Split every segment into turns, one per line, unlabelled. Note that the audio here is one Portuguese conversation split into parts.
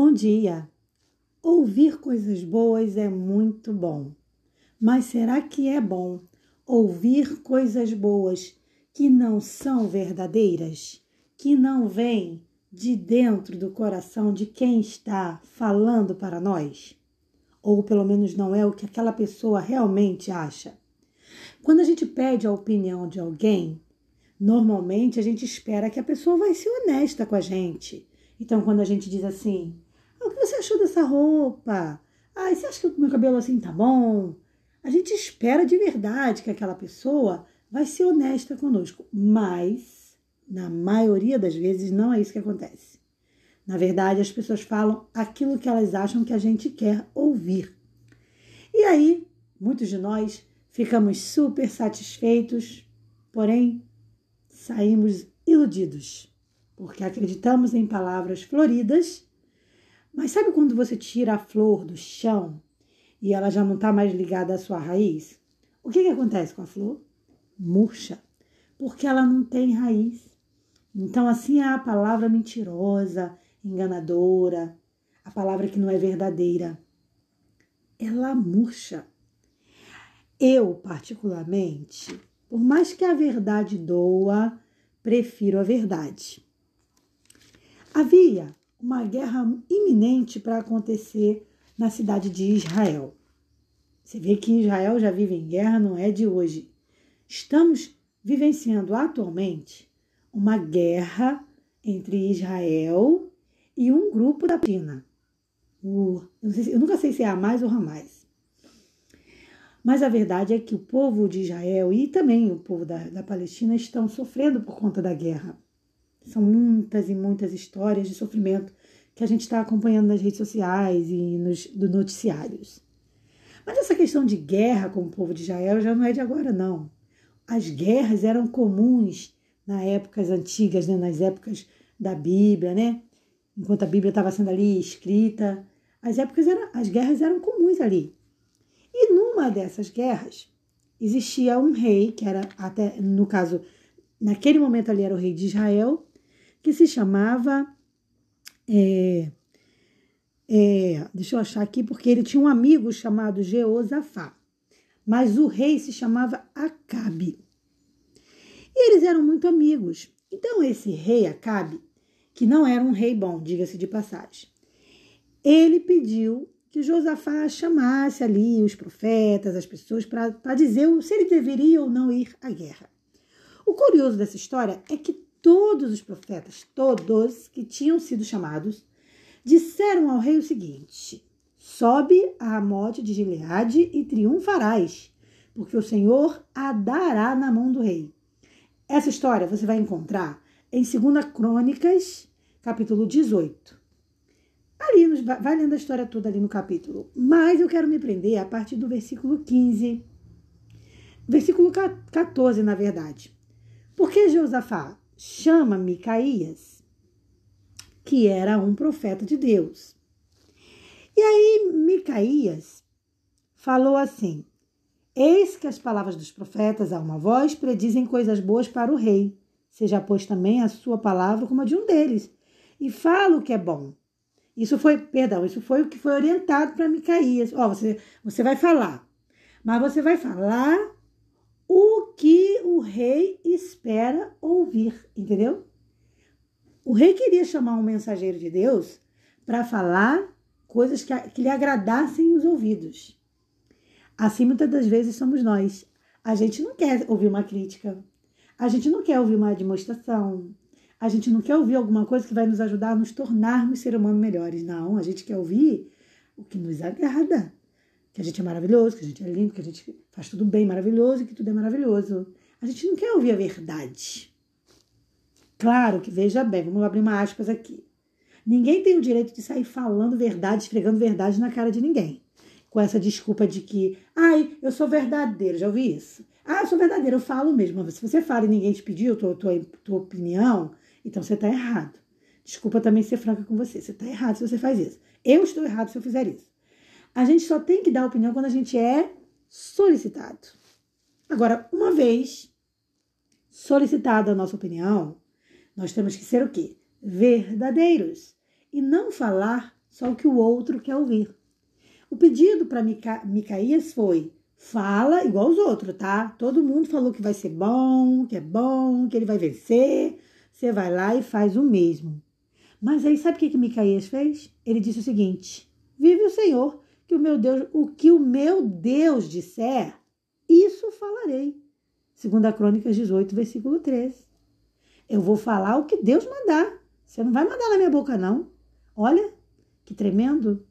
Bom dia! Ouvir coisas boas é muito bom. Mas será que é bom ouvir coisas boas que não são verdadeiras, que não vêm de dentro do coração de quem está falando para nós? Ou pelo menos não é o que aquela pessoa realmente acha? Quando a gente pede a opinião de alguém, normalmente a gente espera que a pessoa vai ser honesta com a gente então, quando a gente diz assim, ah, o que você achou dessa roupa? Ah, você acha que o meu cabelo assim tá bom? A gente espera de verdade que aquela pessoa vai ser honesta conosco, mas na maioria das vezes não é isso que acontece. Na verdade, as pessoas falam aquilo que elas acham que a gente quer ouvir. E aí, muitos de nós ficamos super satisfeitos, porém saímos iludidos porque acreditamos em palavras floridas. Mas sabe quando você tira a flor do chão e ela já não está mais ligada à sua raiz? O que, que acontece com a flor? Murcha, porque ela não tem raiz. Então, assim é a palavra mentirosa, enganadora, a palavra que não é verdadeira. Ela murcha. Eu, particularmente, por mais que a verdade doa, prefiro a verdade. Havia uma guerra iminente para acontecer na cidade de Israel. Você vê que Israel já vive em guerra, não é de hoje. Estamos vivenciando atualmente uma guerra entre Israel e um grupo da Palestina. O, eu, eu, nunca sei se é Hamas ou Hamas. Mas a verdade é que o povo de Israel e também o povo da, da Palestina estão sofrendo por conta da guerra. São muitas e muitas histórias de sofrimento que a gente está acompanhando nas redes sociais e nos do noticiários. Mas essa questão de guerra com o povo de Israel já não é de agora, não. As guerras eram comuns nas épocas antigas, né? nas épocas da Bíblia, né? Enquanto a Bíblia estava sendo ali escrita, as épocas eram, as guerras eram comuns ali. E numa dessas guerras existia um rei que era até no caso naquele momento ali era o rei de Israel que se chamava. É, é, deixa eu achar aqui, porque ele tinha um amigo chamado Jeosafá, mas o rei se chamava Acabe. E eles eram muito amigos. Então, esse rei Acabe, que não era um rei bom, diga-se de passagem, ele pediu que Josafá chamasse ali os profetas, as pessoas, para dizer se ele deveria ou não ir à guerra. O curioso dessa história é que todos os profetas, todos que tinham sido chamados, disseram ao rei o seguinte: Sobe a Ramote de Gileade e triunfarás, porque o Senhor a dará na mão do rei. Essa história você vai encontrar em 2 Crônicas, capítulo 18. Ali, nos, vai lendo a história toda ali no capítulo. Mas eu quero me prender a partir do versículo 15. Versículo 14, na verdade. Porque Jeosafá chama Micaías, que era um profeta de Deus. E aí Micaías falou assim: Eis que as palavras dos profetas a uma voz predizem coisas boas para o rei. Seja, pois, também a sua palavra como a de um deles, e fala o que é bom. Isso foi, perdão, isso foi o que foi orientado para Micaías. Ó, você, você vai falar, mas você vai falar que o rei espera ouvir, entendeu? O rei queria chamar um mensageiro de Deus para falar coisas que, que lhe agradassem os ouvidos. Assim, muitas das vezes somos nós. A gente não quer ouvir uma crítica, a gente não quer ouvir uma demonstração, a gente não quer ouvir alguma coisa que vai nos ajudar a nos tornarmos seres humanos melhores. Não, a gente quer ouvir o que nos agrada que a gente é maravilhoso, que a gente é lindo, que a gente faz tudo bem, maravilhoso e que tudo é maravilhoso. A gente não quer ouvir a verdade. Claro que, veja bem, vamos abrir uma aspas aqui. Ninguém tem o direito de sair falando verdade, esfregando verdade na cara de ninguém. Com essa desculpa de que, ai, eu sou verdadeiro, já ouvi isso? Ah, eu sou verdadeiro, eu falo mesmo. Se você fala e ninguém te pediu tua, tua, tua opinião, então você está errado. Desculpa também ser franca com você. Você está errado se você faz isso. Eu estou errado se eu fizer isso. A gente só tem que dar opinião quando a gente é solicitado. Agora, uma vez solicitada a nossa opinião, nós temos que ser o quê? Verdadeiros e não falar só o que o outro quer ouvir. O pedido para Mica Micaías foi: fala igual os outros, tá? Todo mundo falou que vai ser bom, que é bom, que ele vai vencer. Você vai lá e faz o mesmo. Mas aí sabe o que, que Micaías fez? Ele disse o seguinte: Vive o Senhor, que o meu Deus, o que o meu Deus disser, isso falarei. Segunda Crônicas 18, versículo 13. Eu vou falar o que Deus mandar. Você não vai mandar na minha boca, não. Olha, que tremendo.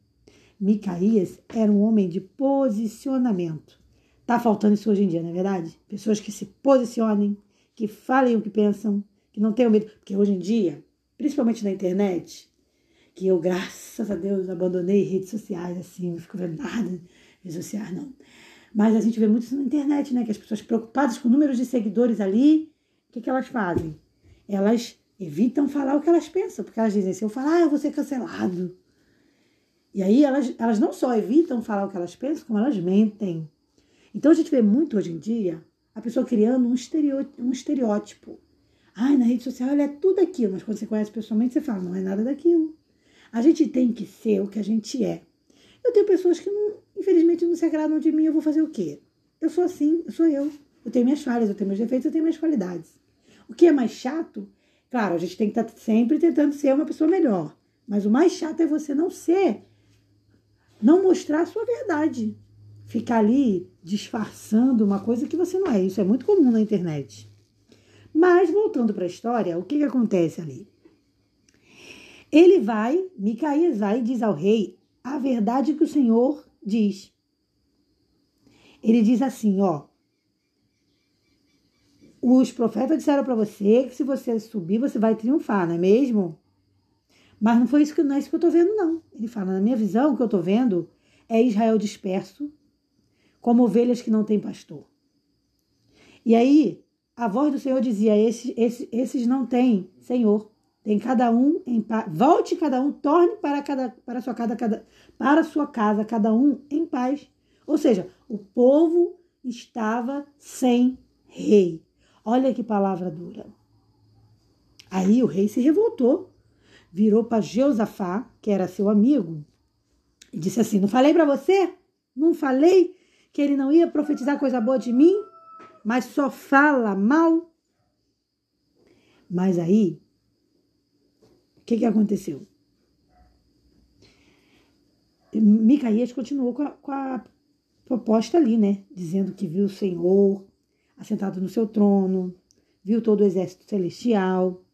Micaías era um homem de posicionamento. Tá faltando isso hoje em dia, não é verdade? Pessoas que se posicionem, que falem o que pensam, que não tenham medo. Porque hoje em dia, principalmente na internet, que eu, graças a Deus, abandonei redes sociais, assim, não fico vendo nada redes sociais, não. Mas a gente vê muito isso na internet, né? Que as pessoas preocupadas com números de seguidores ali, o que, que elas fazem? Elas evitam falar o que elas pensam, porque elas dizem, se eu falar, eu vou ser cancelado. E aí elas, elas não só evitam falar o que elas pensam, como elas mentem. Então a gente vê muito hoje em dia a pessoa criando um estereótipo. Um estereótipo. Ai, na rede social ela é tudo aquilo, mas quando você conhece pessoalmente, você fala, não é nada daquilo. A gente tem que ser o que a gente é. Eu tenho pessoas que, não, infelizmente, não se agradam de mim, eu vou fazer o quê? Eu sou assim, eu sou eu. Eu tenho minhas falhas, eu tenho meus defeitos, eu tenho minhas qualidades. O que é mais chato, claro, a gente tem que estar sempre tentando ser uma pessoa melhor. Mas o mais chato é você não ser, não mostrar a sua verdade. Ficar ali disfarçando uma coisa que você não é. Isso é muito comum na internet. Mas, voltando para a história, o que, que acontece ali? Ele vai, Micaías vai e diz ao rei a verdade que o Senhor diz. Ele diz assim, ó. Os profetas disseram para você que se você subir, você vai triunfar, não é mesmo? Mas não foi isso que não é isso que eu tô vendo, não. Ele fala, na minha visão, o que eu tô vendo é Israel disperso, como ovelhas que não têm pastor. E aí, a voz do Senhor dizia: esses, esses, esses não têm Senhor. Tem cada um em paz. Volte cada um, torne para, cada, para, sua casa, cada, para sua casa cada um em paz. Ou seja, o povo estava sem rei. Olha que palavra dura. Aí o rei se revoltou, virou para Jeosafá, que era seu amigo, e disse assim: Não falei para você? Não falei que ele não ia profetizar coisa boa de mim, mas só fala mal? Mas aí que, que aconteceu? Micaías continuou com a, com a proposta ali, né? Dizendo que viu o Senhor assentado no seu trono, viu todo o exército celestial.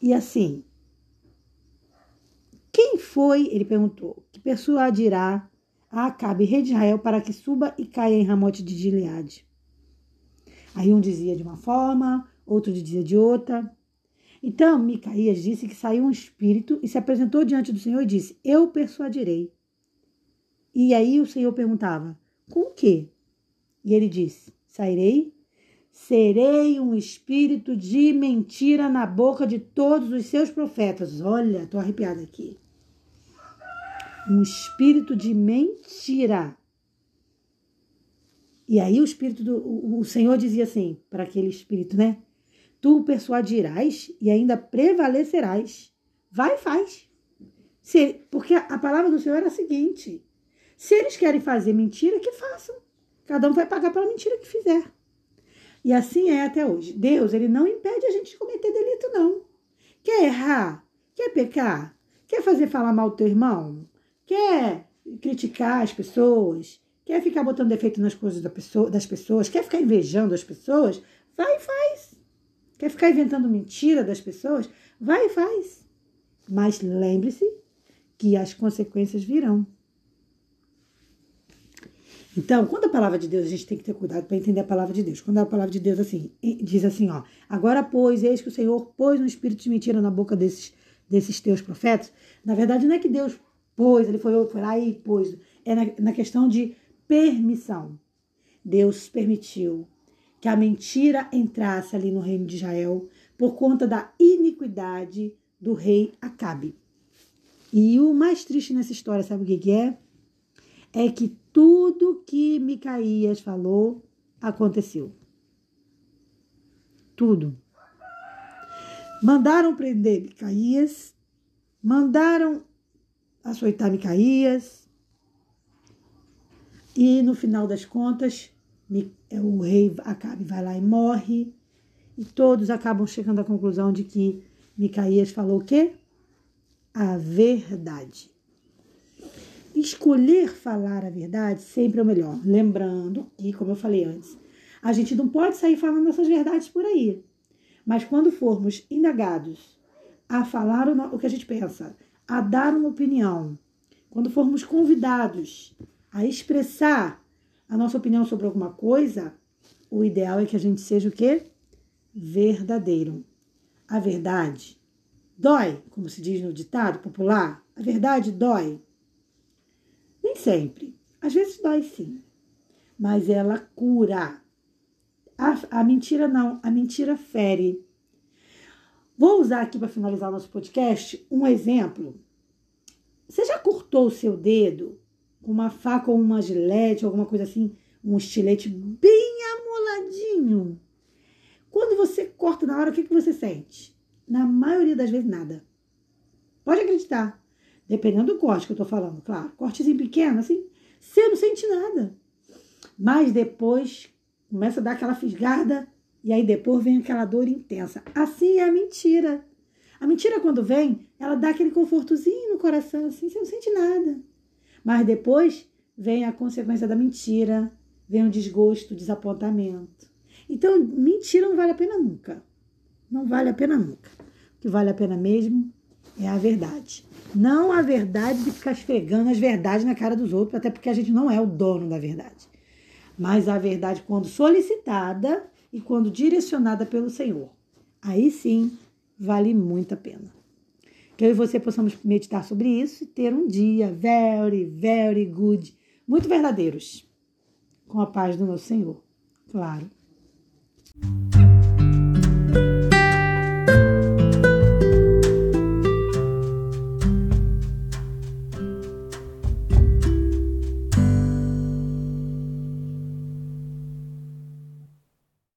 E assim, quem foi, ele perguntou, que persuadirá a Acabe, rei de Israel, para que suba e caia em Ramote de Gileade? Aí um dizia de uma forma, outro dizia de outra. Então Micaías disse que saiu um espírito e se apresentou diante do Senhor e disse: Eu persuadirei. E aí o Senhor perguntava: Com o quê? E ele disse: Sairei, serei um espírito de mentira na boca de todos os seus profetas. Olha, estou arrepiada aqui. Um espírito de mentira. E aí o espírito do o, o Senhor dizia assim para aquele espírito, né? Tu persuadirás e ainda prevalecerás. Vai e faz. Se, porque a palavra do Senhor é a seguinte: se eles querem fazer mentira, que façam. Cada um vai pagar pela mentira que fizer. E assim é até hoje. Deus, ele não impede a gente de cometer delito, não. Quer errar? Quer pecar? Quer fazer falar mal do teu irmão? Quer criticar as pessoas? Quer ficar botando defeito nas coisas da pessoa, das pessoas? Quer ficar invejando as pessoas? Vai e faz. Quer ficar inventando mentira das pessoas? Vai e faz. Mas lembre-se que as consequências virão. Então, quando a palavra de Deus, a gente tem que ter cuidado para entender a palavra de Deus. Quando a palavra de Deus assim, diz assim, ó, agora pois, eis que o Senhor pôs um espírito de mentira na boca desses, desses teus profetas. Na verdade, não é que Deus pôs, ele foi, foi lá e pôs. É na, na questão de permissão. Deus permitiu que a mentira entrasse ali no reino de Israel por conta da iniquidade do rei Acabe. E o mais triste nessa história, sabe o que, é? É que tudo que Micaías falou aconteceu. Tudo. Mandaram prender Micaías, mandaram açoitar Micaías. E no final das contas, o rei Acabe vai lá e morre. E todos acabam chegando à conclusão de que Micaías falou o quê? A verdade. Escolher falar a verdade sempre é o melhor. Lembrando que, como eu falei antes, a gente não pode sair falando essas verdades por aí. Mas quando formos indagados a falar o que a gente pensa, a dar uma opinião, quando formos convidados a expressar a nossa opinião sobre alguma coisa, o ideal é que a gente seja o quê? Verdadeiro. A verdade dói, como se diz no ditado popular. A verdade dói. Nem sempre. Às vezes dói sim. Mas ela cura. A, a mentira não, a mentira fere. Vou usar aqui para finalizar o nosso podcast um exemplo. Você já cortou o seu dedo uma faca ou uma gilete, alguma coisa assim, um estilete bem amoladinho? Quando você corta na hora, o que, que você sente? Na maioria das vezes, nada. Pode acreditar. Dependendo do corte que eu tô falando, claro. Cortezinho pequeno, assim, você não sente nada. Mas depois, começa a dar aquela fisgada e aí depois vem aquela dor intensa. Assim é a mentira. A mentira, quando vem, ela dá aquele confortozinho no coração, assim, você não sente nada. Mas depois vem a consequência da mentira, vem o desgosto, o desapontamento. Então, mentira não vale a pena nunca. Não vale a pena nunca. O que vale a pena mesmo é a verdade. Não a verdade de ficar esfregando as verdades na cara dos outros, até porque a gente não é o dono da verdade mas a verdade quando solicitada e quando direcionada pelo Senhor. Aí sim vale muito a pena. Que eu e você possamos meditar sobre isso e ter um dia very, very good, muito verdadeiros, com a paz do nosso Senhor, claro.